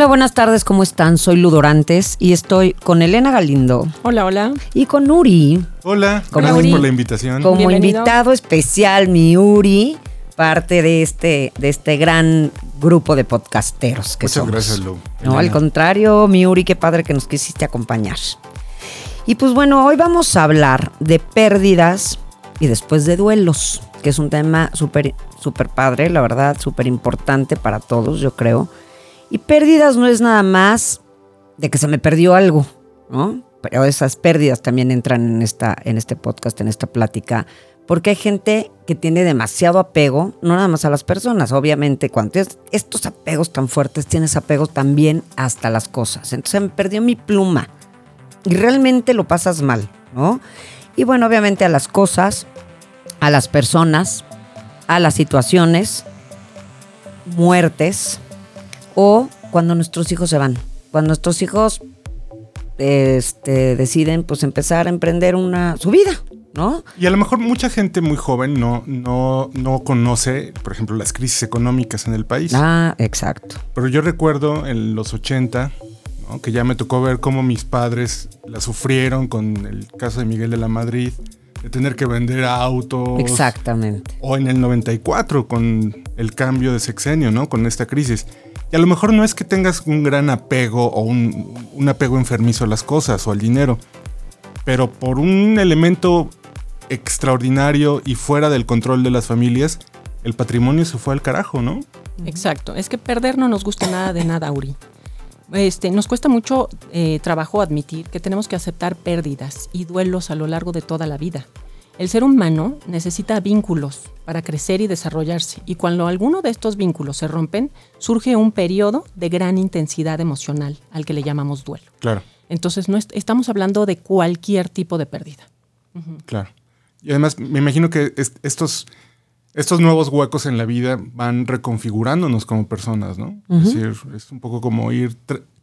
Hola, buenas tardes, ¿cómo están? Soy Ludorantes y estoy con Elena Galindo Hola, hola. y con Uri. Hola, Como gracias Uri. por la invitación. Como Bienvenido. invitado especial, mi Uri, parte de este, de este gran grupo de podcasteros que Muchas somos. gracias, Lu. No, al contrario, mi Uri, qué padre que nos quisiste acompañar. Y pues bueno, hoy vamos a hablar de pérdidas y después de duelos, que es un tema súper súper padre, la verdad, súper importante para todos, yo creo. Y pérdidas no es nada más de que se me perdió algo, ¿no? Pero esas pérdidas también entran en, esta, en este podcast, en esta plática, porque hay gente que tiene demasiado apego, no nada más a las personas, obviamente, cuando tienes estos apegos tan fuertes, tienes apegos también hasta las cosas. Entonces me perdió mi pluma y realmente lo pasas mal, ¿no? Y bueno, obviamente a las cosas, a las personas, a las situaciones, muertes o cuando nuestros hijos se van. Cuando nuestros hijos este, deciden pues empezar a emprender una su vida, ¿no? Y a lo mejor mucha gente muy joven no, no, no conoce, por ejemplo, las crisis económicas en el país. Ah, exacto. Pero yo recuerdo en los 80, ¿no? que ya me tocó ver cómo mis padres la sufrieron con el caso de Miguel de la Madrid, de tener que vender autos. Exactamente. O en el 94 con el cambio de sexenio, ¿no? Con esta crisis. Y a lo mejor no es que tengas un gran apego o un, un apego enfermizo a las cosas o al dinero, pero por un elemento extraordinario y fuera del control de las familias, el patrimonio se fue al carajo, ¿no? Exacto. Es que perder no nos gusta nada de nada, Uri. Este, nos cuesta mucho eh, trabajo admitir que tenemos que aceptar pérdidas y duelos a lo largo de toda la vida. El ser humano necesita vínculos para crecer y desarrollarse, y cuando alguno de estos vínculos se rompen, surge un periodo de gran intensidad emocional, al que le llamamos duelo. Claro, Entonces, no est- estamos hablando de cualquier tipo de pérdida. claro. Y además me imagino que est- estos, estos nuevos huecos en la vida van reconfigurándonos como personas, ¿no? Es decir, es un poco como ir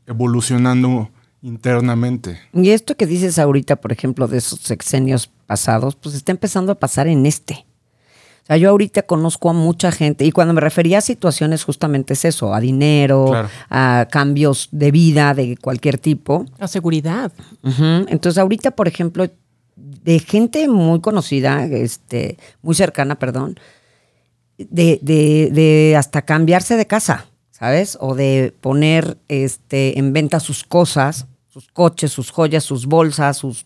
evolucionando internamente. Y esto que dices ahorita, por ejemplo, de esos sexenios pasados, pues está empezando a pasar en este. O sea, yo ahorita conozco a mucha gente y cuando me refería a situaciones justamente es eso, a dinero, Claro. a cambios de vida de cualquier tipo. La seguridad. Entonces ahorita, por ejemplo, de gente muy conocida, este, muy cercana, perdón, de, de- de hasta cambiarse de casa, ¿sabes? O de poner este, en venta sus cosas, sus coches, sus joyas, sus bolsas, sus...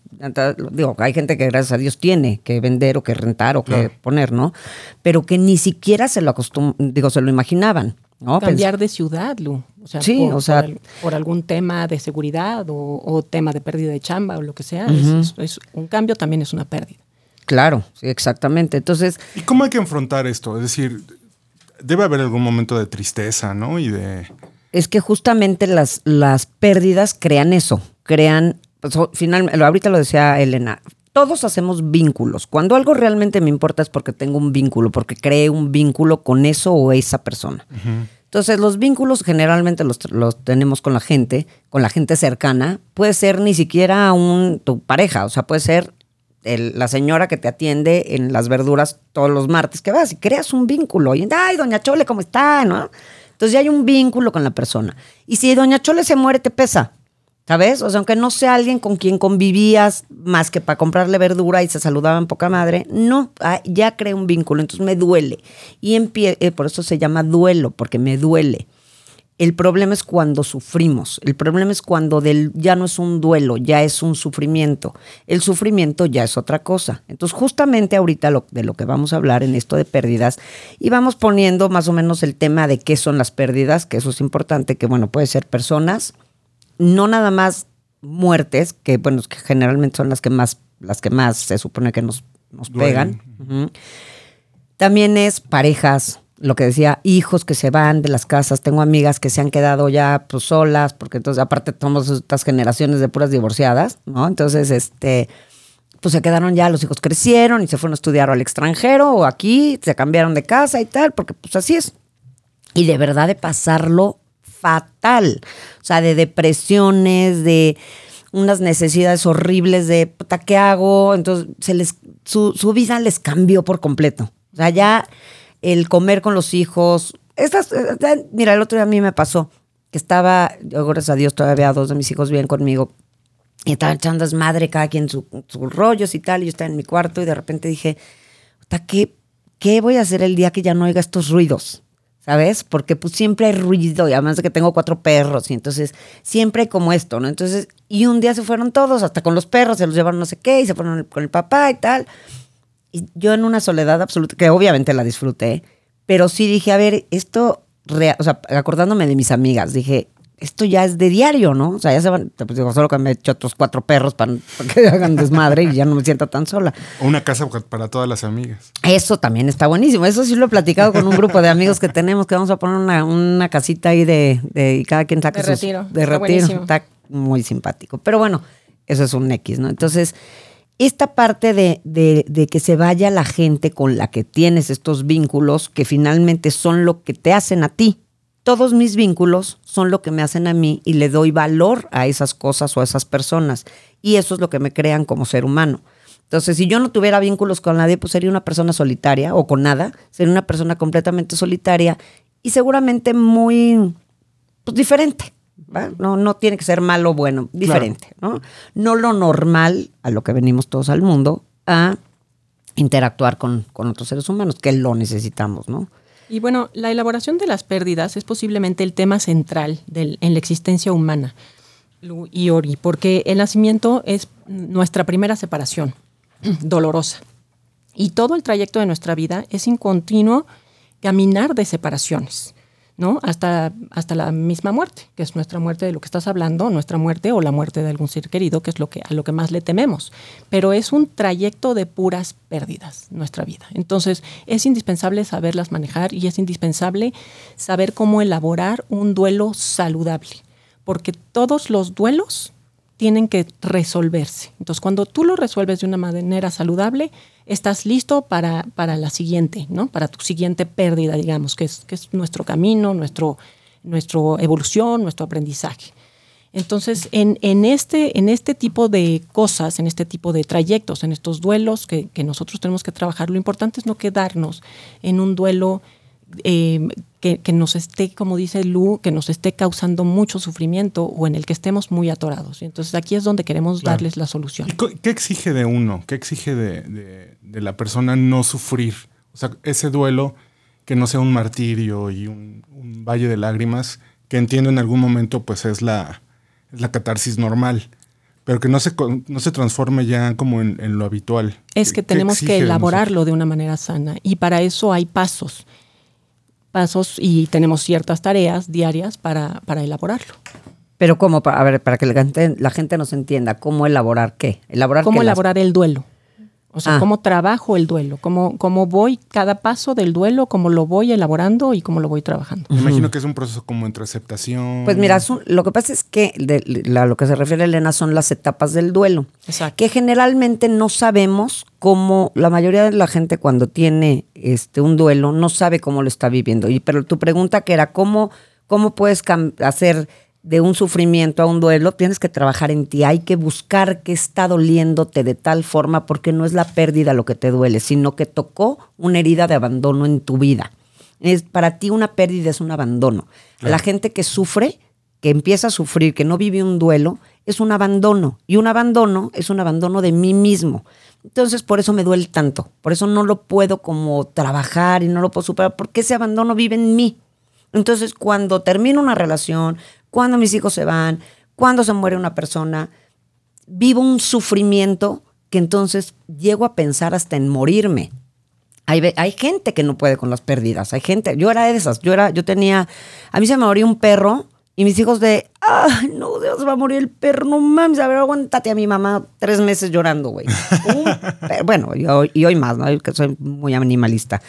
Digo, hay gente que gracias a Dios tiene que vender o que rentar o que Claro. poner, ¿no? Pero que ni siquiera se lo acostum digo, se lo imaginaban, ¿no? Cambiar de ciudad, Lu. O sea, Sí, por, o sea- por, al- por algún tema de seguridad o, o tema de pérdida de chamba o lo que sea. es- un cambio también es una pérdida. Claro, sí, exactamente. Entonces, ¿Y cómo hay que enfrentar esto? Es decir, debe haber algún momento de tristeza, ¿no? Y de... Es que justamente las, las pérdidas crean eso, crean, pues, finalmente, ahorita lo decía Elena, todos hacemos vínculos. Cuando algo realmente me importa es porque tengo un vínculo, porque creé un vínculo con eso o esa persona. Entonces, los vínculos generalmente los, los tenemos con la gente, con la gente cercana. Puede ser ni siquiera un, tu pareja, o sea, puede ser la señora que te atiende en las verduras todos los martes, que vas y creas un vínculo. Y, ay, doña Chole, ¿cómo está? ¿No? Entonces ya hay un vínculo con la persona. Y si doña Chole se muere, te pesa. ¿Sabes? O sea, aunque no sea alguien con quien convivías más que para comprarle verdura y se saludaban poca madre, no, ah, ya creé un vínculo, entonces me duele. Y eh, por eso se llama duelo, porque me duele. El problema es cuando sufrimos. El problema es cuando del, ya no es un duelo, ya es un sufrimiento. El sufrimiento ya es otra cosa. Entonces, justamente ahorita lo- de lo que vamos a hablar en esto de pérdidas, y vamos poniendo más o menos el tema de qué son las pérdidas, que eso es importante, que bueno, puede ser personas, no nada más muertes, que bueno, que generalmente son las que más, las que más se supone que nos, nos Duelen. pegan. También es parejas, lo que decía, hijos que se van de las casas, tengo amigas que se han quedado ya pues solas, porque entonces aparte somos estas generaciones de puras divorciadas, ¿no? Entonces, este, pues se quedaron ya, los hijos crecieron y se fueron a estudiar al extranjero o aquí, se cambiaron de casa y tal, porque pues así es. Y de verdad de pasarlo fatal, o sea, de depresiones, de unas necesidades horribles de, puta, ¿qué hago? Entonces, se les, su, su vida les cambió por completo. O sea, ya el comer con los hijos. Estas, eh, mira, el otro día a mí me pasó que estaba, yo, gracias a Dios, todavía dos de mis hijos bien conmigo. Y estaban echando madre cada quien sus rollos y tal. Y yo estaba en mi cuarto y de repente dije, ¿qué, ¿qué voy a hacer el día que ya no oiga estos ruidos? ¿Sabes? Porque pues siempre hay ruido y además de que tengo cuatro perros y entonces siempre hay como esto, ¿no? Entonces, y un día se fueron todos, hasta con los perros, se los llevaron no sé qué y se fueron con el papá y tal. Y yo en una soledad absoluta, que obviamente la disfruté, pero sí dije, a ver, esto, o sea, acordándome de mis amigas, dije, esto ya es de diario, ¿no? O sea, ya se van, pues digo, solo que me he hecho otros cuatro perros para, que hagan desmadre y ya no me sienta tan sola. O una casa para todas las amigas. Eso también está buenísimo. Eso sí lo he platicado con un grupo de amigos que tenemos, que vamos a poner una, una casita ahí de, de, y cada quien saca de retiro. De retiro. Está muy simpático. Pero bueno, eso es un X, ¿no? Entonces, esta parte de, de, que se vaya la gente con la que tienes estos vínculos, que finalmente son lo que te hacen a ti. Todos mis vínculos son lo que me hacen a mí y le doy valor a esas cosas o a esas personas. Y eso es lo que me crean como ser humano. Entonces, si yo no tuviera vínculos con nadie, pues sería una persona solitaria o con nada. Sería una persona completamente solitaria y seguramente muy pues, diferente. No, no tiene que ser malo o bueno, diferente, ¿no? No lo normal a lo que venimos todos al mundo, a interactuar con, con otros seres humanos, que lo necesitamos, ¿no? Y bueno, la elaboración de las pérdidas es posiblemente el tema central del, en la existencia humana, y Ori, porque el nacimiento es nuestra primera separación, dolorosa. Y todo el trayecto de nuestra vida es un continuo caminar de separaciones. ¿No? Hasta, hasta la misma muerte, que es nuestra muerte de lo que estás hablando, nuestra muerte o la muerte de algún ser querido, que es lo que, a lo que más le tememos. Pero es un trayecto de puras pérdidas, nuestra vida. Entonces, es indispensable saberlas manejar y es indispensable saber cómo elaborar un duelo saludable, porque todos los duelos tienen que resolverse. Entonces, cuando tú lo resuelves de una manera saludable, estás listo para, para la siguiente, ¿no? Para tu siguiente pérdida, digamos, que es, que es nuestro camino, nuestro, nuestro evolución, nuestro aprendizaje. Entonces, en, en, este, en este tipo de cosas, en este tipo de trayectos, en estos duelos que, que nosotros tenemos que trabajar, lo importante es no quedarnos en un duelo eh, que, nos esté, como dice Lu, que nos esté causando mucho sufrimiento o en el que estemos muy atorados. Entonces aquí es donde queremos darles la solución. ¿Qué exige de uno? ¿Qué exige de, la persona no sufrir? O sea, ese duelo que no sea un martirio y un, valle de lágrimas, que entiendo en algún momento pues es la, la catarsis normal pero que no se, no se transforme ya como en, lo habitual. Es que tenemos que elaborarlo de una manera sana y para eso hay pasos pasos y tenemos ciertas tareas diarias para, para elaborarlo. Pero cómo, a ver, para que la gente, la gente nos entienda, ¿cómo elaborar qué? Elaborar ¿Cómo elaborar el duelo? O sea, ah. cómo trabajo el duelo, cómo, cómo voy cada paso del duelo, cómo lo voy elaborando y cómo lo voy trabajando. Me imagino que es un proceso como entre aceptación. Pues mira, lo que pasa es que a lo que se refiere Elena son las etapas del duelo. Exacto. Que generalmente no sabemos cómo, la mayoría de la gente cuando tiene este, un duelo no sabe cómo lo está viviendo. Y, pero tu pregunta que era, ¿cómo, cómo puedes hacer de un sufrimiento a un duelo, tienes que trabajar en ti, hay que buscar qué está doliéndote de tal forma, porque no es la pérdida lo que te duele, sino que tocó una herida de abandono en tu vida. Es, para ti una pérdida es un abandono. La gente que sufre, que empieza a sufrir, que no vive un duelo, es un abandono. Y un abandono es un abandono de mí mismo. Entonces, por eso me duele tanto. Por eso no lo puedo como trabajar y no lo puedo superar, porque ese abandono vive en mí. Entonces, cuando termino una relación, cuando mis hijos se van, cuando se muere una persona, vivo un sufrimiento que entonces llego a pensar hasta en morirme. Hay, hay, gente que no puede con las pérdidas, hay gente, yo era de esas, yo era, yo tenía, a mí se me moría un perro y mis hijos de, ay, no, Dios, va a morir el perro, no mames, a ver, aguántate a mi mamá tres meses llorando, güey. bueno, y hoy, y hoy más, ¿no? Que soy muy animalista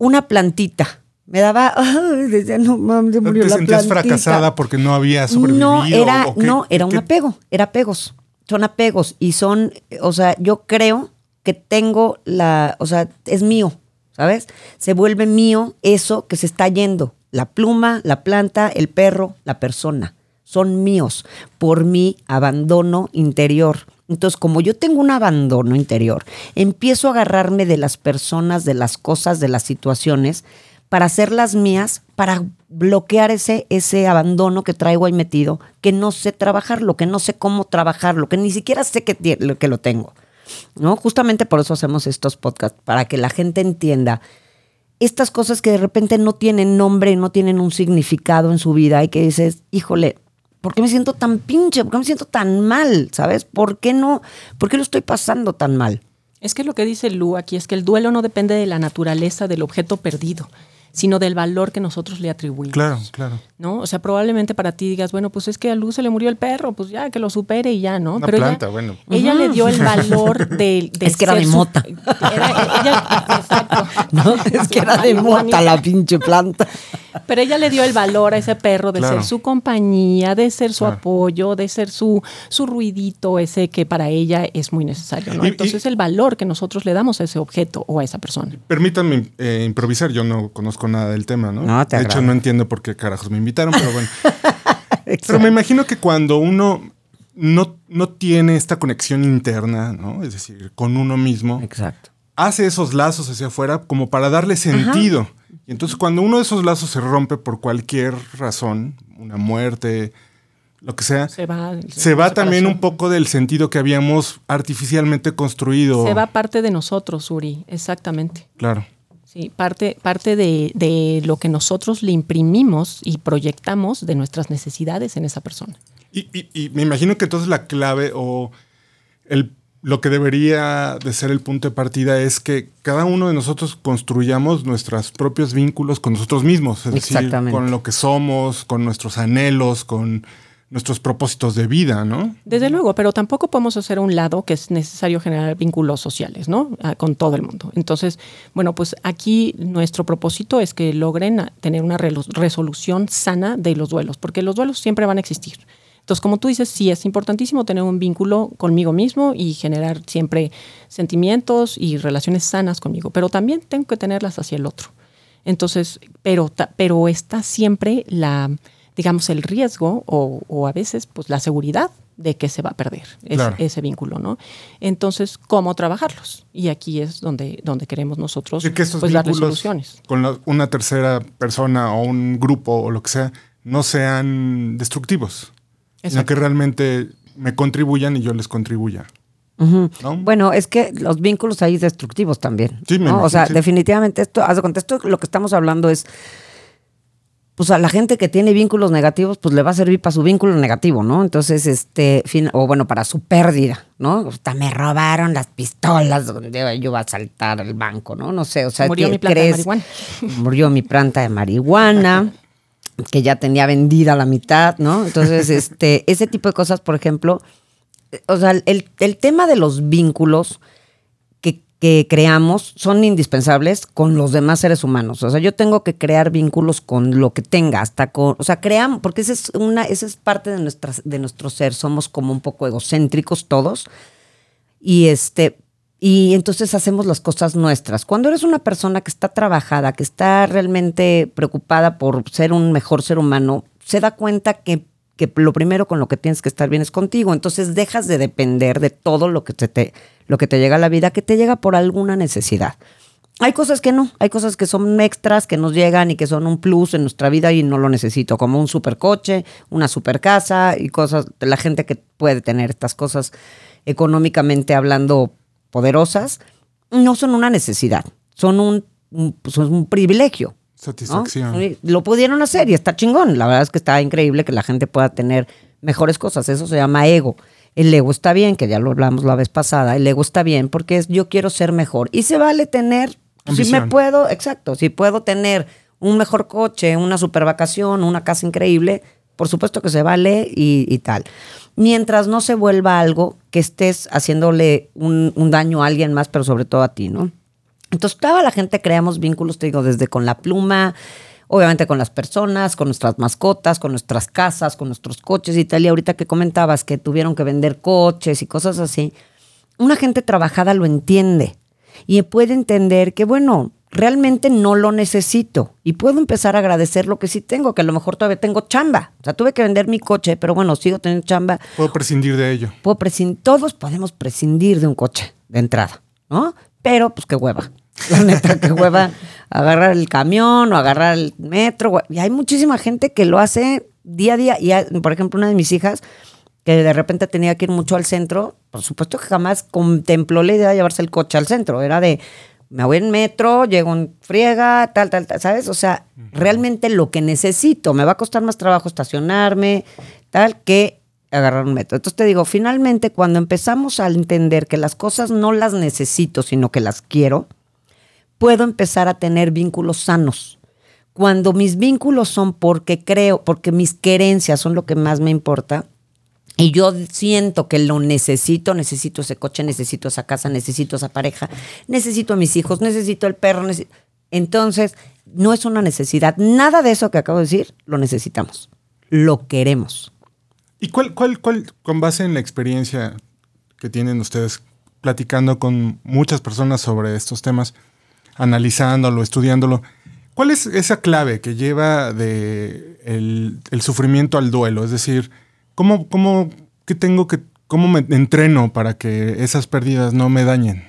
una plantita. Me daba, ay, decía, no mames, se murió ¿Te la sentías plantita. fracasada porque no había sobrevivido? No, era, o qué- no, era un qué- apego, era apegos. Son apegos y son, o sea, yo creo que tengo la, o sea, es mío, ¿sabes? Se vuelve mío eso que se está yendo. La pluma, la planta, el perro, la persona. Son míos por mi abandono interior. Entonces, como yo tengo un abandono interior, empiezo a agarrarme de las personas, de las cosas, de las situaciones, para hacerlas mías, para bloquear ese, ese abandono que traigo ahí metido, que no sé trabajarlo, que no sé cómo trabajarlo, que ni siquiera sé que, que lo tengo. ¿No? Justamente por eso hacemos estos podcasts, para que la gente entienda estas cosas que de repente no tienen nombre, no tienen un significado en su vida y que dices, híjole, ¿por qué me siento tan pinche? ¿Por qué me siento tan mal? ¿Sabes? ¿Por qué no? ¿Por qué lo estoy pasando tan mal? Es que lo que dice Lu aquí es que el duelo no depende de la naturaleza del objeto perdido, sino del valor que nosotros le atribuimos. Claro, claro. ¿no? O sea, probablemente para ti digas, bueno, pues es que a Luz se le murió el perro, pues ya, que lo supere y ya, ¿no? Una Pero ella- planta, bueno. Ella le dio el valor de, de Es que era de su- mota. Era- ella- exacto. ¿No? Es que era de mota la pinche planta. Pero ella le dio el valor a ese perro de Claro. ser su compañía, de ser su Claro. apoyo, de ser su, su ruidito ese que para ella es muy necesario, ¿no? Y- y- Entonces el valor que nosotros le damos a ese objeto o a esa persona. Permítanme eh, improvisar, yo no conozco nada del tema, ¿no? No, te de hecho, no entiendo por qué carajos me invitaron, pero bueno. pero me imagino que cuando uno no, no tiene esta conexión interna, ¿no? Es decir, con uno mismo, Exacto. hace esos lazos hacia afuera como para darle sentido. Y entonces cuando uno de esos lazos se rompe por cualquier razón, una muerte, lo que sea, Se va, se va también un poco del sentido que habíamos artificialmente construido. Se va parte de nosotros, Uri, exactamente. Claro. Sí, parte, parte de, de lo que nosotros le imprimimos y proyectamos de nuestras necesidades en esa persona. Y, y- y me imagino que entonces la clave o el, lo que debería de ser el punto de partida es que cada uno de nosotros construyamos nuestros propios vínculos con nosotros mismos, es decir, con lo que somos, con nuestros anhelos, con nuestros propósitos de vida, ¿no? Desde luego, pero tampoco podemos hacer un lado que es necesario generar vínculos sociales, ¿no? Ah, Con todo el mundo. Entonces, bueno, pues aquí nuestro propósito es que logren tener una resolución sana de los duelos, porque los duelos siempre van a existir. Entonces, como tú dices, sí es importantísimo tener un vínculo conmigo mismo y generar siempre sentimientos y relaciones sanas conmigo, pero también tengo que tenerlas hacia el otro. Entonces, pero, pero está siempre la, digamos, el riesgo o, o a veces pues la seguridad de que se va a perder ese, Claro. ese vínculo, ¿no? Entonces, ¿cómo trabajarlos? Y aquí es donde, donde queremos nosotros Y que estos pues, dar vínculos resoluciones. con la- una tercera persona o un grupo o lo que sea no sean destructivos, sino Exacto. que realmente me contribuyan y yo les contribuya. Bueno, es que los vínculos ahí destructivos también. Sí, me ¿no? imagino, O sea, sí. definitivamente esto, haz de cuenta, esto lo que estamos hablando es, pues a la gente que tiene vínculos negativos, pues le va a servir para su vínculo negativo, ¿no? Entonces, este, fin, o bueno, para su pérdida, ¿no? Hasta me robaron las pistolas donde yo iba a saltar el banco, ¿no? No sé, o sea, Murió ¿qué mi planta de crees? marihuana. Murió mi planta de marihuana que ya tenía vendida la mitad, ¿no? Entonces, este, ese tipo de cosas, por ejemplo, o sea, el, el tema de los vínculos que, creamos son indispensables con los demás seres humanos. O sea, yo tengo que crear vínculos con lo que tenga, hasta con, o sea, creamos, porque esa es una, esa es parte de de nuestro ser. Somos como un poco egocéntricos todos. Y este, y entonces hacemos las cosas nuestras. Cuando eres una persona que está trabajada, que está realmente preocupada por ser un mejor ser humano, se da cuenta que, que lo primero con lo que tienes que estar bien es contigo. Entonces dejas de depender de todo lo que te, lo que te llega a la vida, que te llega por alguna necesidad. Hay cosas que no, hay cosas que son extras, que nos llegan y que son un plus en nuestra vida y no lo necesito, como un supercoche, una super casa y cosas, la gente que puede tener estas cosas económicamente hablando poderosas, no son una necesidad, son un, un- pues, son un privilegio. Satisfacción. Lo pudieron hacer y está chingón. La verdad es que está increíble que la gente pueda tener mejores cosas. Eso se llama ego. El ego está bien, que ya lo hablamos la vez pasada. El ego está bien porque es yo quiero ser mejor. Y se vale tener, si me puedo, exacto, si puedo tener un mejor coche, una super vacación, una casa increíble, por supuesto que se vale y, y tal. Mientras no se vuelva algo que estés haciéndole un, un daño a alguien más, pero sobre todo a ti, ¿no? Entonces, toda la gente creamos vínculos, te digo, desde con la pluma, obviamente con las personas, con nuestras mascotas, con nuestras casas, con nuestros coches y tal. Y ahorita que comentabas que tuvieron que vender coches y cosas así, una gente trabajada lo entiende y puede entender que, bueno, realmente no lo necesito y puedo empezar a agradecer lo que sí tengo, que a lo mejor todavía tengo chamba. O sea, tuve que vender mi coche, pero bueno, sigo teniendo chamba. Puedo prescindir de ello. Puedo prescindir, todos podemos prescindir de un coche de entrada, ¿no? Pero pues qué hueva. La neta, qué hueva agarrar el camión o agarrar el metro. Y hay muchísima gente que lo hace día a día. Y por ejemplo, una de mis hijas que de repente tenía que ir mucho al centro, por supuesto que jamás contempló la idea de llevarse el coche al centro. Era de, me voy en metro, llego en friega, tal, tal, tal, ¿sabes? O sea, realmente lo que necesito, me va a costar más trabajo estacionarme, tal, que agarrar un metro. Entonces te digo, finalmente cuando empezamos a entender que las cosas no las necesito, sino que las quiero, puedo empezar a tener vínculos sanos. Cuando mis vínculos son porque creo, porque mis creencias son lo que más me importa, y yo siento que lo necesito, necesito ese coche, necesito esa casa, necesito esa pareja, necesito a mis hijos, necesito el perro. Entonces, no es una necesidad. Nada de eso que acabo de decir lo necesitamos. Lo queremos. ¿Y cuál, cuál, cuál, con base en la experiencia que tienen ustedes platicando con muchas personas sobre estos temas, analizándolo, estudiándolo, cuál es esa clave que lleva de el, el sufrimiento al duelo? Es decir, ¿Cómo, cómo, qué tengo que, cómo me entreno para que esas pérdidas no me dañen?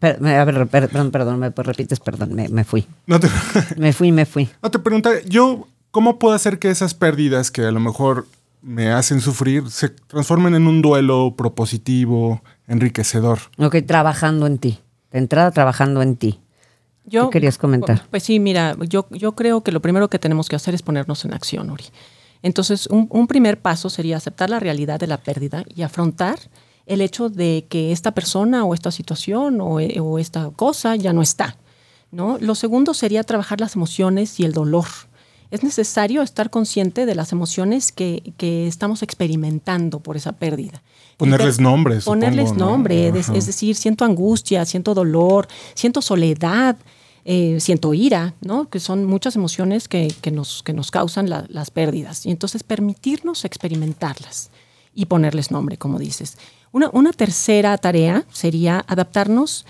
a ver, perdón, perdón, me repites, perdón, me, fui. No te... me fui, me fui. No te pregunta, yo, ¿cómo puedo hacer que esas pérdidas que a lo mejor me hacen sufrir se transformen en un duelo propositivo, enriquecedor? Ok, trabajando en ti. De entrada, trabajando en ti. ¿Qué querías comentar? Pues sí, mira, yo, yo creo que lo primero que tenemos que hacer es ponernos en acción, Uri. Entonces, un, primer paso sería aceptar la realidad de la pérdida y afrontar el hecho de que esta persona o esta situación o, eh, esta cosa ya no está. ¿no? Lo segundo sería trabajar las emociones y el dolor. Es necesario estar consciente de las emociones que, estamos experimentando por esa pérdida. Ponerles nombres. Ponerles nombre, es, decir, siento angustia, siento dolor, siento soledad, eh, siento ira, ¿no? que son muchas emociones que, nos, que nos causan las pérdidas. Y entonces permitirnos experimentarlas y ponerles nombre, como dices. Una, una tercera tarea sería adaptarnos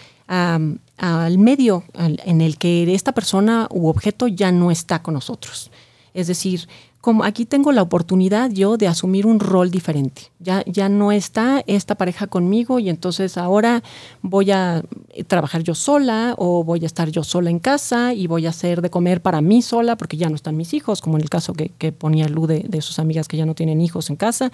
al medio en el que esta persona u objeto ya no está con nosotros. Es decir, como aquí tengo la oportunidad yo de asumir un rol diferente. Ya, ya no está esta pareja conmigo y entonces ahora voy a trabajar yo sola o voy a estar yo sola en casa y voy a hacer de comer para mí sola porque ya no están mis hijos, como en el caso que, ponía Lu de, de sus amigas que ya no tienen hijos en casa.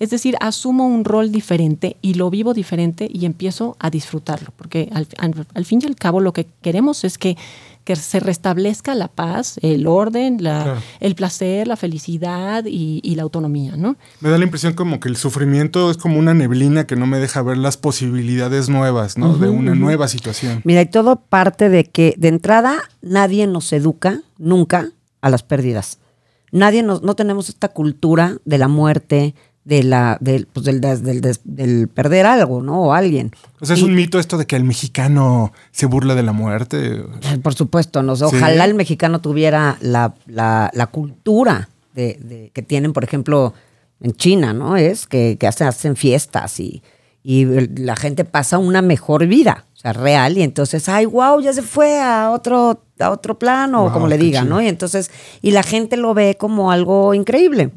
Es decir, asumo un rol diferente y lo vivo diferente y empiezo a disfrutarlo, porque al fin y al cabo lo que queremos es que que se restablezca la paz, el orden, la, el placer, la felicidad y, la autonomía, ¿no? Me da la impresión como que el sufrimiento es como una neblina que no me deja ver las posibilidades nuevas, ¿no? de una nueva situación. Mira, y todo parte de que de entrada nadie nos educa nunca a las pérdidas. Nadie nos, no tenemos esta cultura de la muerte, de la, del, pues del, del, del, perder algo, ¿no? O alguien. O sea, es un mito esto de que el mexicano se burla de la muerte. Por supuesto, no, ojalá el mexicano tuviera la, la, la cultura de, de, que tienen, por ejemplo, en China, ¿no? Es que, que hacen, hacen fiestas y, y la gente pasa una mejor vida, o sea, real, y entonces, ay, wow, ya se fue a otro, a otro plano, o como le digan, ¿no? Y entonces, y la gente lo ve como algo increíble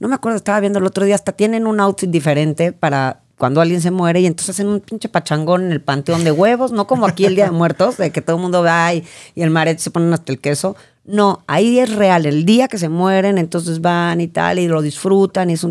no me acuerdo, estaba viendo el otro día, hasta tienen un outfit diferente para cuando alguien se muere y entonces hacen un pinche pachangón en el panteón de huevos, no como aquí el Día de Muertos, de que todo el mundo va y, y el maret se ponen hasta el queso. No, ahí es real, el día que se mueren, entonces van y tal, y lo disfrutan. Y, es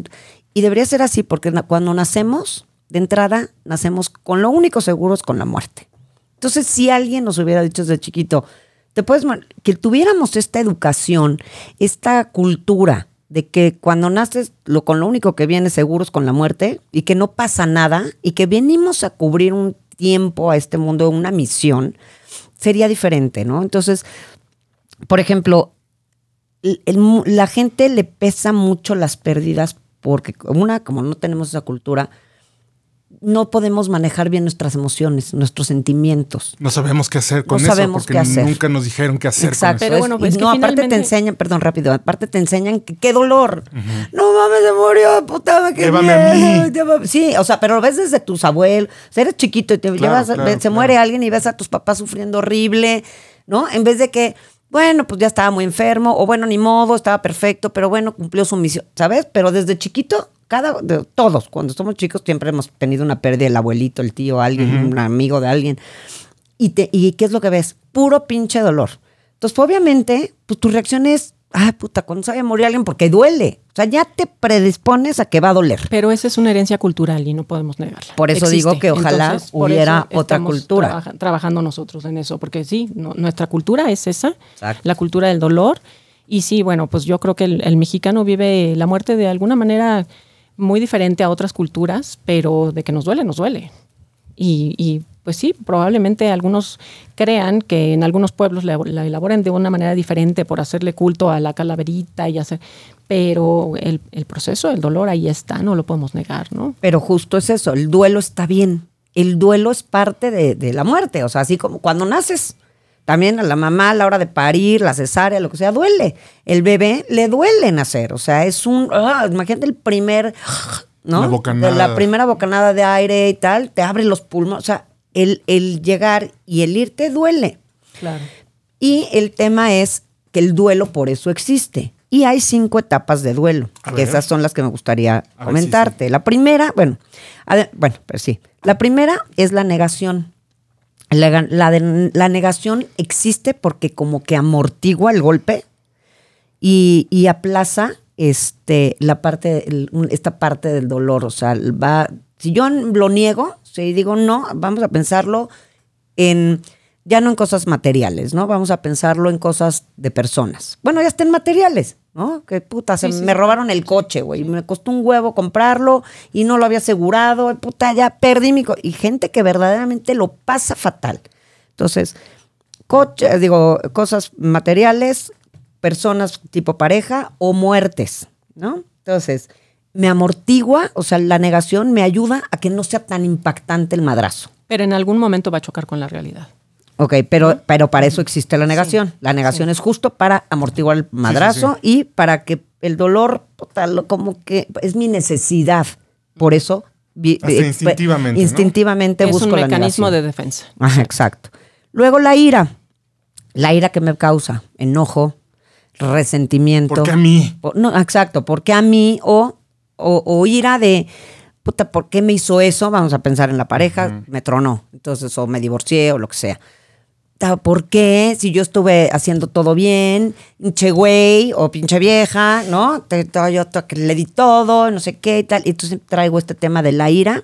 y debería ser así, porque cuando nacemos, de entrada, nacemos con lo único seguro es con la muerte. Entonces, si alguien nos hubiera dicho desde chiquito, te puedes que tuviéramos esta educación, esta cultura de que cuando naces lo con lo único que viene seguro es con la muerte y que no pasa nada y que venimos a cubrir un tiempo a este mundo, una misión, sería diferente, ¿no? Entonces, por ejemplo, la gente le pesa mucho las pérdidas porque una, como no tenemos esa cultura, no podemos manejar bien nuestras emociones, nuestros sentimientos. No sabemos qué hacer con No eso sabemos porque qué hacer. nunca nos dijeron qué hacer Exacto. con Pero es- bueno, y pues que no, aparte te finalmente- enseñan, perdón, rápido, aparte te enseñan que qué dolor. No mames, se murió, puta, qué Llévame a mí. llévame- Sí, o sea, pero lo ves desde tus abuelos. O sea, eres chiquito y te Claro, llevas, claro, se claro. muere alguien y ves a tus papás sufriendo horrible, ¿no? En vez de que, bueno, pues ya estaba muy enfermo, o bueno, ni modo, estaba perfecto, pero bueno, cumplió su misión, ¿sabes? Pero desde chiquito, cada, de- todos, cuando somos chicos, siempre hemos tenido una pérdida, el abuelito, el tío, alguien, un amigo de alguien. ¿Y, te, ¿Y qué es lo que ves? Puro pinche dolor. Entonces, pues, obviamente, pues tu reacción es, ah, puta, cuando se vaya a morir alguien, porque duele. O sea, ya te predispones a que va a doler. Pero esa es una herencia cultural y no podemos negarla. Por eso digo que ojalá hubiera otra cultura. trabaja- trabajando nosotros en eso, porque sí, no- nuestra cultura es esa, Exacto. la cultura del dolor. Y sí, bueno, pues yo creo que el, el mexicano vive la muerte de alguna manera muy diferente a otras culturas, pero de que nos duele, nos duele. Y, pues sí, probablemente algunos crean que en algunos pueblos la, la elaboren de una manera diferente por hacerle culto a la calaverita y hacer, pero el, el proceso, el dolor ahí está, no lo podemos negar, ¿no? Pero justo es eso, el duelo está bien. El duelo es parte de, de la muerte. O sea, así como cuando naces, también a la mamá a la hora de parir, la cesárea, lo que sea, duele. El bebé le duele nacer. O sea, es un. ah, imagínate el primer. ¿No? La bocanada. De la primera bocanada de aire y tal, te abre los pulmones. O sea, el, el llegar y el irte duele. Claro. Y el tema es que el duelo por eso existe. Y hay cinco etapas de duelo, A que ver. esas son las que me gustaría sí, comentarte. La primera, bueno, ade- bueno, pero sí. La primera es la negación. La, negación existe porque como que amortigua el golpe y, y aplaza este, la parte, el- esta parte del dolor. O sea, va, si yo lo niego, si digo no, vamos a pensarlo en, ya no en cosas materiales, ¿no? Vamos a pensarlo en cosas de personas. Bueno, ya está en materiales, ¿no? Que puta, se Sí, sí, me robaron el coche, güey. Me costó un huevo comprarlo y no lo había asegurado. Puta, ya perdí mi coche. Y gente que verdaderamente lo pasa fatal. Entonces, coche, digo, cosas materiales, personas tipo pareja o muertes, ¿no? Entonces, me amortigua, o sea, la negación me ayuda a que no sea tan impactante el madrazo. Pero en algún momento va a chocar con la realidad. Ok, pero, pero para eso existe la negación. La negación es justo para amortiguar el madrazo sí. y para que el dolor, puta, lo- como que es mi necesidad. Por eso, vi- Hasta eh, instintivamente, ¿no? instintivamente es busco un la mecanismo negación. de defensa. Ajá, exacto. Luego la ira. La ira que me causa enojo, resentimiento. ¿Por qué a mí? Por- no, exacto, ¿por qué a mí? O, o, o ira de, puta, ¿por qué me hizo eso? Vamos a pensar en la pareja, me tronó. Entonces, o me divorcié o lo que sea. ¿Por qué? Si yo estuve haciendo todo bien, pinche güey o pinche vieja, ¿no? Te, te- yo le di todo, no sé qué y tal. Y entonces traigo este tema de la ira.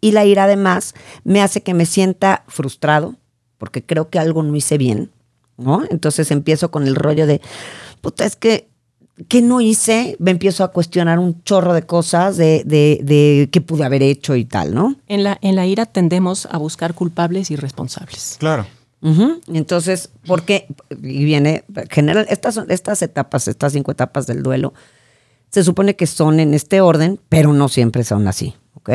Y la ira además me hace que me sienta frustrado, porque creo que algo no hice bien, ¿no? Entonces empiezo con el rollo de, puta, es que, ¿qué no hice? Me empiezo a cuestionar un chorro de cosas de, de, de qué pude haber hecho y tal, ¿no? En la, en la ira tendemos a buscar culpables y responsables. Claro. Entonces, ¿por qué? Y viene, general, estas, estas etapas, estas cinco etapas del duelo, se supone que son en este orden, pero no siempre son así, ¿ok?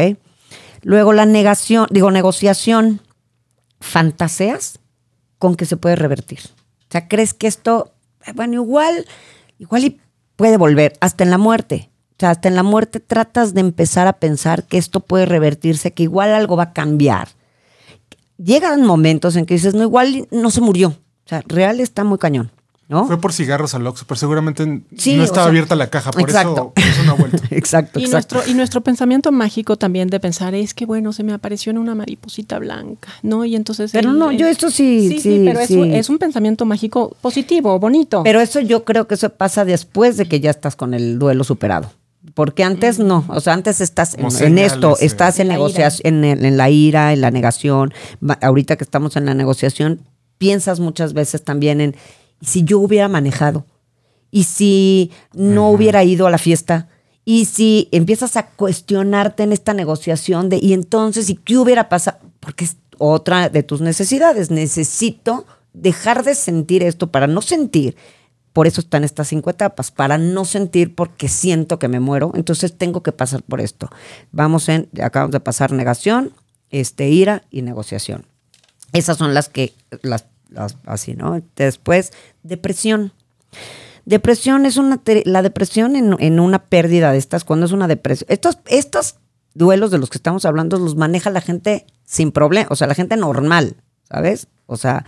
Luego la negación, digo, negociación, fantaseas con que se puede revertir. O sea, crees que esto, bueno, igual, igual y puede volver, hasta en la muerte. O sea, hasta en la muerte tratas de empezar a pensar que esto puede revertirse, que igual algo va a cambiar llegan momentos en que dices, no, igual no se murió. O sea, real está muy cañón, ¿no? Fue por cigarros al Oxxo, pero seguramente Sí, no o estaba sea, abierta la caja, por exacto. eso, por eso no ha vuelto. exacto, Y exacto. nuestro, y nuestro pensamiento mágico también de pensar es que, bueno, se me apareció en una mariposita blanca, ¿no? Y entonces... Pero el- no, el- yo esto sí, Sí, sí, sí, pero es sí. Es, un pensamiento mágico positivo, bonito. Pero eso yo creo que eso pasa después de que ya estás con el duelo superado. Porque antes no, o sea, antes estás en, esto, eh. estás en negociación, en, en la ira, en la negación. Ahorita que estamos en la negociación, piensas muchas veces también en, ¿y si yo hubiera manejado? ¿Y si no hubiera ido a la fiesta? Y si empiezas a cuestionarte en esta negociación de, y entonces, ¿y qué hubiera pasado? Porque es otra de tus necesidades. Necesito dejar de sentir esto para no sentir, por eso están estas cinco etapas, para no sentir porque siento que me muero, entonces tengo que pasar por esto. Vamos en, acabamos de pasar negación, este, ira y negociación. Esas son las que, las, las así, ¿no? Después, depresión. Depresión es una, la depresión en, en una pérdida de estas, cuando es una depresión. Estos, estos duelos de los que estamos hablando los maneja la gente sin problema, o sea, la gente normal, ¿sabes? O sea,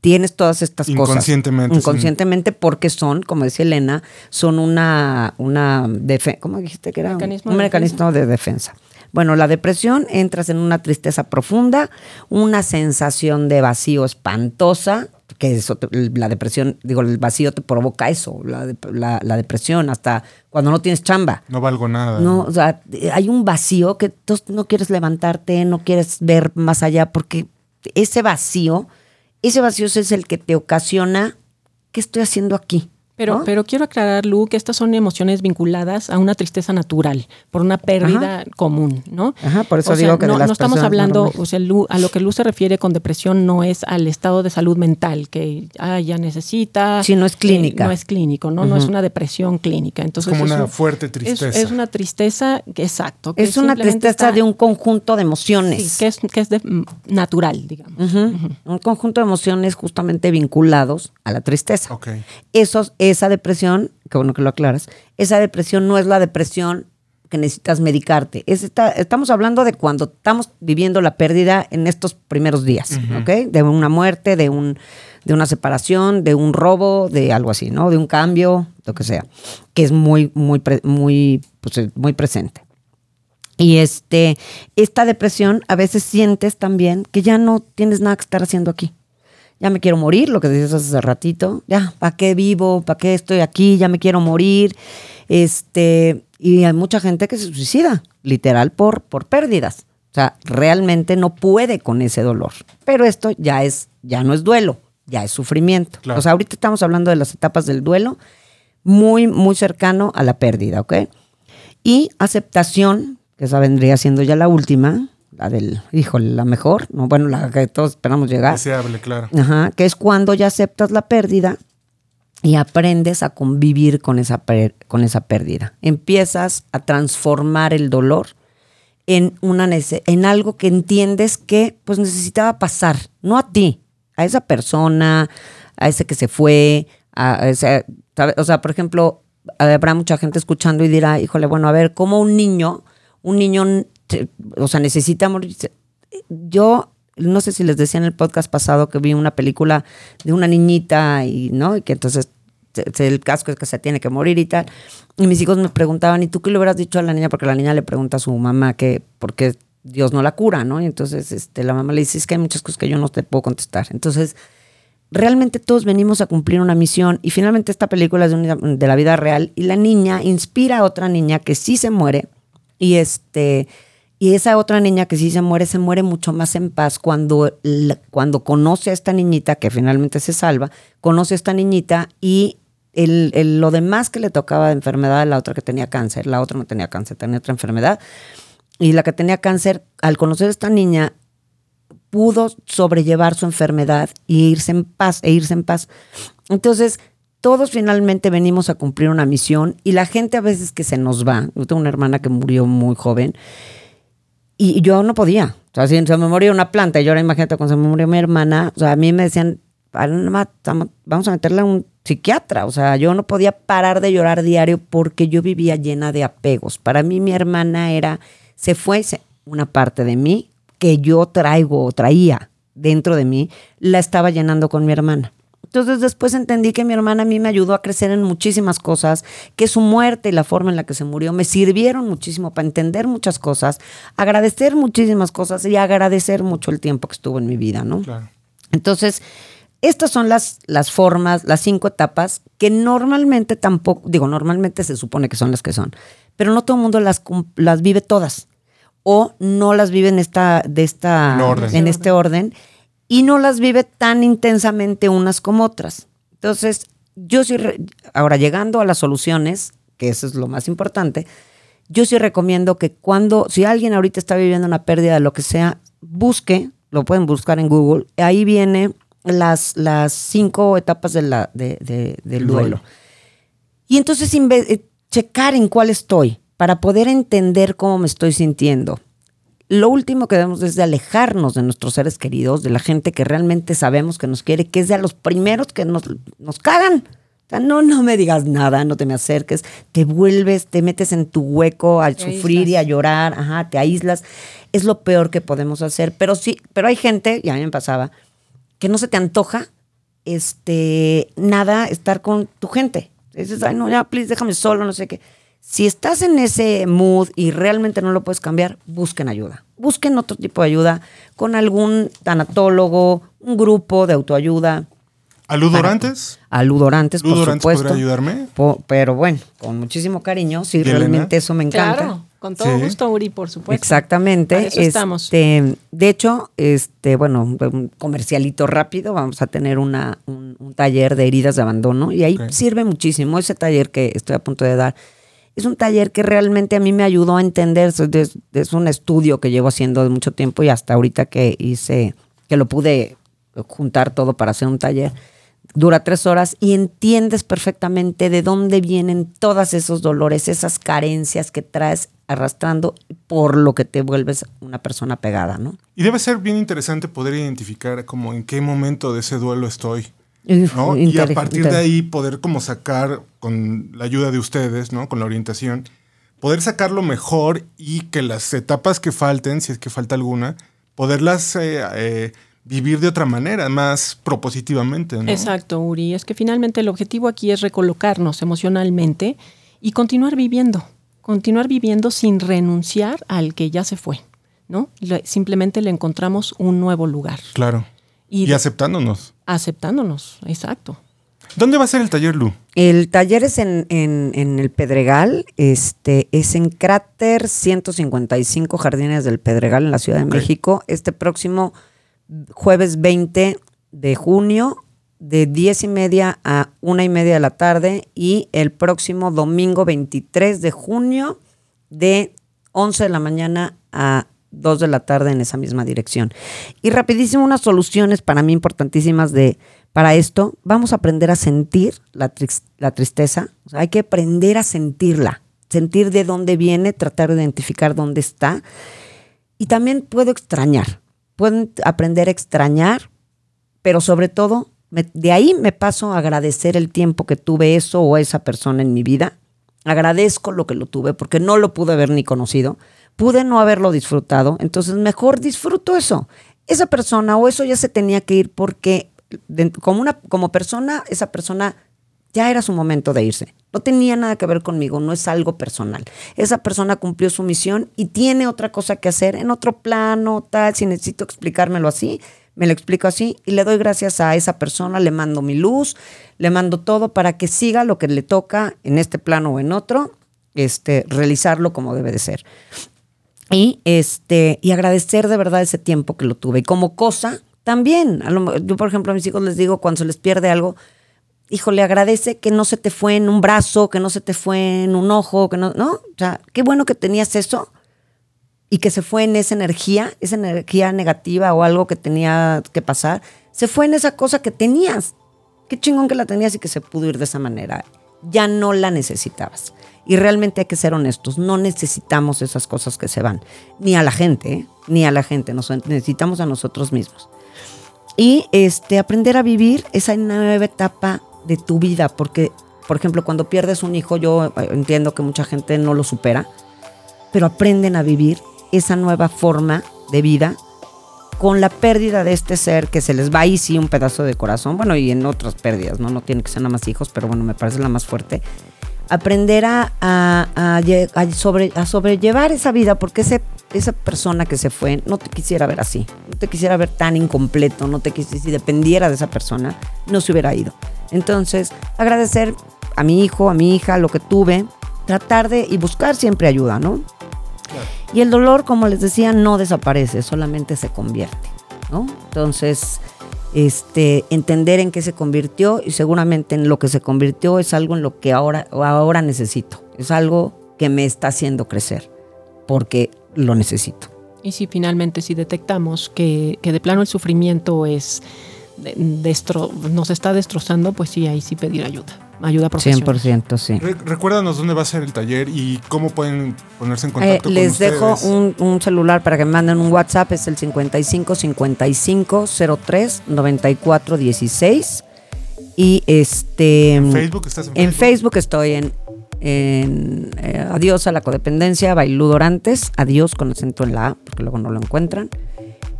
tienes todas estas cosas. Inconscientemente, sí. Inconscientemente porque son, como decía Elena, son una, una defensa, ¿cómo dijiste que era? Mecanismo un de mecanismo de defensa. Bueno, la depresión, entras en una tristeza profunda, una sensación de vacío espantosa, que eso te- la depresión, digo, el vacío te provoca eso, la, de- la- la depresión, hasta cuando no tienes chamba. No valgo nada. No, o sea, hay un vacío que tú no quieres levantarte, no quieres ver más allá, porque ese vacío, ese vacío es el que te ocasiona, ¿qué estoy haciendo aquí? Pero, ¿No? pero quiero aclarar, Lu, que estas son emociones vinculadas a una tristeza natural, por una pérdida común, ¿no? Ajá, por eso O sea, digo que de no, las no estamos hablando, normales. o sea, Lu, a lo que Lu se refiere con depresión no es al estado de salud mental, que ah, ya necesita. Sí, no es clínica. eh, no es clínico, ¿no? No es una depresión clínica. Entonces, como una un- fuerte tristeza. Es, una tristeza, exacto. que Es una tristeza está- de un conjunto de emociones. Sí, que es, que es de- mm, natural, digamos. Un conjunto de emociones justamente vinculados a la tristeza. Ok. Esos, esa depresión, que bueno que lo aclaras, esa depresión no es la depresión que necesitas medicarte. Es esta- estamos hablando de cuando estamos viviendo la pérdida en estos primeros días, ¿ok? De una muerte, de, un, de una separación, de un robo, de algo así, ¿no? De un cambio, lo que sea, que es muy, muy, pre- muy, pues, eh, muy presente. Y este, esta depresión a veces sientes también que ya no tienes nada que estar haciendo aquí. Ya me quiero morir, lo que decías hace ratito. Ya, ¿para qué vivo? ¿Para qué estoy aquí? Ya me quiero morir. Este, y hay mucha gente que se suicida, literal, por, por pérdidas. O sea, realmente no puede con ese dolor. Pero esto ya es, ya no es duelo, ya es sufrimiento. Claro. O sea, ahorita estamos hablando de las etapas del duelo, muy, muy cercano a la pérdida, ¿ok? Y aceptación, que esa vendría siendo ya la última, la del, híjole, la mejor, no, bueno, la que todos esperamos llegar. Deseable, claro. Ajá, que es cuando ya aceptas la pérdida y aprendes a convivir con esa, con esa pérdida. Empiezas a transformar el dolor en, una en algo que entiendes que pues necesitaba pasar, no a ti, a esa persona, a ese que se fue, a ese, o sea, por ejemplo, habrá mucha gente escuchando y dirá, híjole, bueno, a ver, ¿cómo un niño, un niño, o sea, necesita morir? Yo no sé si les decía en el podcast pasado que vi una película de una niñita y no y que entonces el casco es que se tiene que morir y tal. Y mis hijos me preguntaban y tú qué le hubieras dicho a la niña porque la niña le pregunta a su mamá que por qué Dios no la cura no y entonces este la mamá le dice es que hay muchas cosas que yo no te puedo contestar entonces realmente todos venimos a cumplir una misión y finalmente esta película es de, una- de la vida real y la niña inspira a otra niña que sí se muere y este y esa otra niña que sí se muere se muere mucho más en paz cuando cuando conoce a esta niñita que finalmente se salva conoce a esta niñita y el, el- lo demás que le tocaba de enfermedad la otra que tenía cáncer la otra no tenía cáncer tenía otra enfermedad y la que tenía cáncer al conocer a esta niña pudo sobrellevar su enfermedad y irse en paz, e irse en paz. Entonces, todos finalmente venimos a cumplir una misión y la gente a veces que se nos va, yo tengo una hermana que murió muy joven y yo no podía. O sea, si se me moría una planta y yo ahora imagínate cuando se me murió mi hermana, o sea, a mí me decían, "Ahora nada más estamos- vamos a meterla a un psiquiatra. O sea, yo no podía parar de llorar diario porque yo vivía llena de apegos. Para mí mi hermana era, se fue una parte de mí que yo traigo o traía dentro de mí, la estaba llenando con mi hermana. Entonces después entendí que mi hermana a mí me ayudó a crecer en muchísimas cosas, que su muerte y la forma en la que se murió me sirvieron muchísimo para entender muchas cosas, agradecer muchísimas cosas y agradecer mucho el tiempo que estuvo en mi vida, ¿no? Claro. Entonces, estas son las, las formas, las cinco etapas que normalmente tampoco, digo, normalmente se supone que son las que son, pero no todo el mundo las, las vive todas o no las vive en, esta, de esta, En orden. en este orden y no las vive tan intensamente unas como otras. Entonces, yo sí, ahora llegando a las soluciones, que eso es lo más importante, yo sí recomiendo que cuando, si alguien ahorita está viviendo una pérdida de lo que sea, busque, lo pueden buscar en Google, ahí viene las, las cinco etapas de la, de- de- del El duelo. duelo. Y entonces eh, checar en cuál estoy para poder entender cómo me estoy sintiendo. Lo último que debemos es de alejarnos de nuestros seres queridos, de la gente que realmente sabemos que nos quiere, que es de a los primeros que nos, nos cagan. O sea, no, no me digas nada, no te me acerques, te vuelves, te metes en tu hueco a Te sufrir y a llorar, ajá, te aíslas. Es lo peor que podemos hacer. Pero sí, pero hay gente, y a mí me pasaba, que no se te antoja este nada estar con tu gente. Dices, ay, no, ya, please, déjame solo, no sé qué. Si estás en ese mood y realmente no lo puedes cambiar, busquen ayuda. Busquen otro tipo de ayuda con algún tanatólogo, un grupo de autoayuda, ¿Aludorantes? a ludorantes, por ¿Ludorantes supuesto. podría ayudarme? Po- pero bueno, con muchísimo cariño, sí, ¿Y Elena? realmente eso me encanta. Claro, con todo Sí. gusto, Uri, por supuesto. Exactamente. Para eso estamos. Este, de hecho, este, bueno, un comercialito rápido, vamos a tener una, un, un taller de heridas de abandono y ahí sirve muchísimo ese taller que estoy a punto de dar. Es un taller que realmente a mí me ayudó a entender, es, un estudio que llevo haciendo de mucho tiempo y hasta ahorita que hice, que lo pude juntar todo para hacer un taller. Dura tres horas y entiendes perfectamente de dónde vienen todos esos dolores, esas carencias que traes arrastrando por lo que te vuelves una persona pegada, ¿no? Y debe ser bien interesante poder identificar como en qué momento de ese duelo estoy. ¿No? Y a partir de ahí poder como sacar con la ayuda de ustedes, ¿no? Con la orientación, poder sacarlo mejor y que las etapas que falten, si es que falta alguna, poderlas eh, eh, vivir de otra manera, más propositivamente, ¿no? Exacto, Uri. Es que finalmente el objetivo aquí es recolocarnos emocionalmente y continuar viviendo. Continuar viviendo sin renunciar al que ya se fue, ¿no? Le- simplemente le encontramos un nuevo lugar. Claro. Y, Y, aceptándonos. Aceptándonos, exacto. ¿Dónde va a ser el taller, Lu? El taller es en, en- en el Pedregal, este, es en Cráter 155 Jardines del Pedregal en la Ciudad de. México, este próximo jueves 20 de junio, de 10 y media a una y media de la tarde, y el próximo domingo 23 de junio, de 11 de la mañana a 2 de la tarde en esa misma dirección. Y rapidísimo, unas soluciones para mí importantísimas de para esto. Vamos a aprender a sentir la, la tristeza. Hay que aprender a sentirla, sentir de dónde viene, tratar de identificar dónde está. Y también puedo extrañar. Pueden aprender a extrañar, pero sobre todo, de ahí me paso a agradecer el tiempo que tuve eso o esa persona en mi vida. Agradezco lo que lo tuve porque no lo pude haber ni conocido. Pude no haberlo disfrutado, entonces mejor disfruto eso. Esa persona o eso ya se tenía que ir porque como, una, como persona, esa persona ya era su momento de irse. No tenía nada que ver conmigo, no es algo personal. Esa persona cumplió su misión y tiene otra cosa que hacer en otro plano, tal. Si necesito explicármelo así, me lo explico así y le doy gracias a esa persona, le mando mi luz, le mando todo para que siga lo que le toca en este plano o en otro, este, realizarlo como debe de ser. Y este, y agradecer de verdad ese tiempo que lo tuve. Y como cosa, también. Yo, por ejemplo, a mis hijos les digo cuando se les pierde algo, híjole, agradece que no se te fue en un brazo, que no se te fue en un ojo, que no, ¿no? O sea, qué bueno que tenías eso y que se fue en esa energía, esa energía negativa o algo que tenía que pasar, se fue en esa cosa que tenías. Qué chingón que la tenías y que se pudo ir de esa manera. Ya no la necesitabas. Y realmente hay que ser honestos, no necesitamos esas cosas que se van, ni a la gente, ¿eh? ni a la gente, nos necesitamos a nosotros mismos. Y este, aprender a vivir esa nueva etapa de tu vida, porque, por ejemplo, cuando pierdes un hijo, yo eh, entiendo que mucha gente no lo supera, pero aprenden a vivir esa nueva forma de vida con la pérdida de este ser que se les va ahí sí un pedazo de corazón, bueno, y en otras pérdidas, ¿no? No tiene que ser nada más hijos, pero bueno, me parece la más fuerte. Aprender a, a- a sobre, a sobrellevar esa vida, porque ese, esa persona que se fue no te quisiera ver así, no te quisiera ver tan incompleto, no te quisiera, si dependiera de esa persona, no se hubiera ido. Entonces, agradecer a mi hijo, a mi hija, lo que tuve, tratar de y buscar siempre ayuda, ¿no? Y el dolor, como les decía, no desaparece, solamente se convierte, ¿no? Entonces, este, entender en qué se convirtió y seguramente en lo que se convirtió es algo en lo que ahora, necesito. Es algo que me está haciendo crecer, porque lo necesito. Y si finalmente si detectamos que, de plano el sufrimiento es nos está destrozando, pues sí, ahí sí pedir ayuda, ayuda profesional. 100%, sí. Re- recuérdanos dónde va a ser el taller y cómo pueden ponerse en Eh, contacto con les dejo ustedes. un, un celular para que me manden un WhatsApp, es el 55 55 03 94 16. Y este. ¿En Facebook estás en En Facebook? Facebook estoy en, en, eh, Adiós a la codependencia, Bailudorantes. Adiós con acento en la A, porque luego no lo encuentran.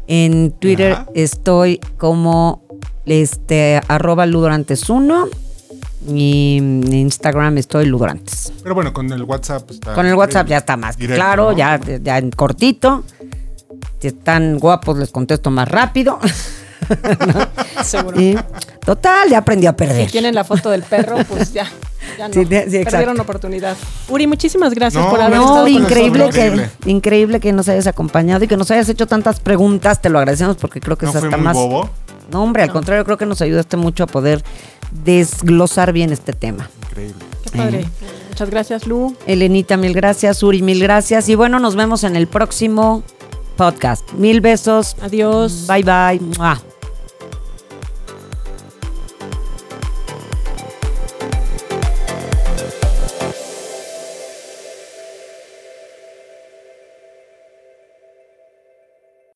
En Twitter Ajá. estoy como este, arroba ludorantes1. Y en Instagram estoy ludorantes. Pero bueno, con el WhatsApp está. Con el WhatsApp ya está más Directo, claro, ¿no? ya, ya en cortito. Si están guapos, les contesto más rápido. Seguro. Y, total, ya aprendí a perder. Si tienen la foto del perro, pues ya. ya no. Sí, sí, exacto. Perdieron oportunidad. Uri, muchísimas gracias No, por haber no, estado No, con increíble nosotros. que, Increíble. increíble que nos hayas acompañado y que nos hayas hecho tantas preguntas. Te lo agradecemos porque creo que ¿No es hasta más. bobo? No, hombre, al No. contrario, creo que nos ayudaste mucho a poder desglosar bien este tema. Increíble. Qué padre. Muchas gracias, Lu. Elenita, mil gracias. Uri, mil gracias. Y bueno, nos vemos en el próximo podcast. Mil besos. Adiós. Bye bye. Mua.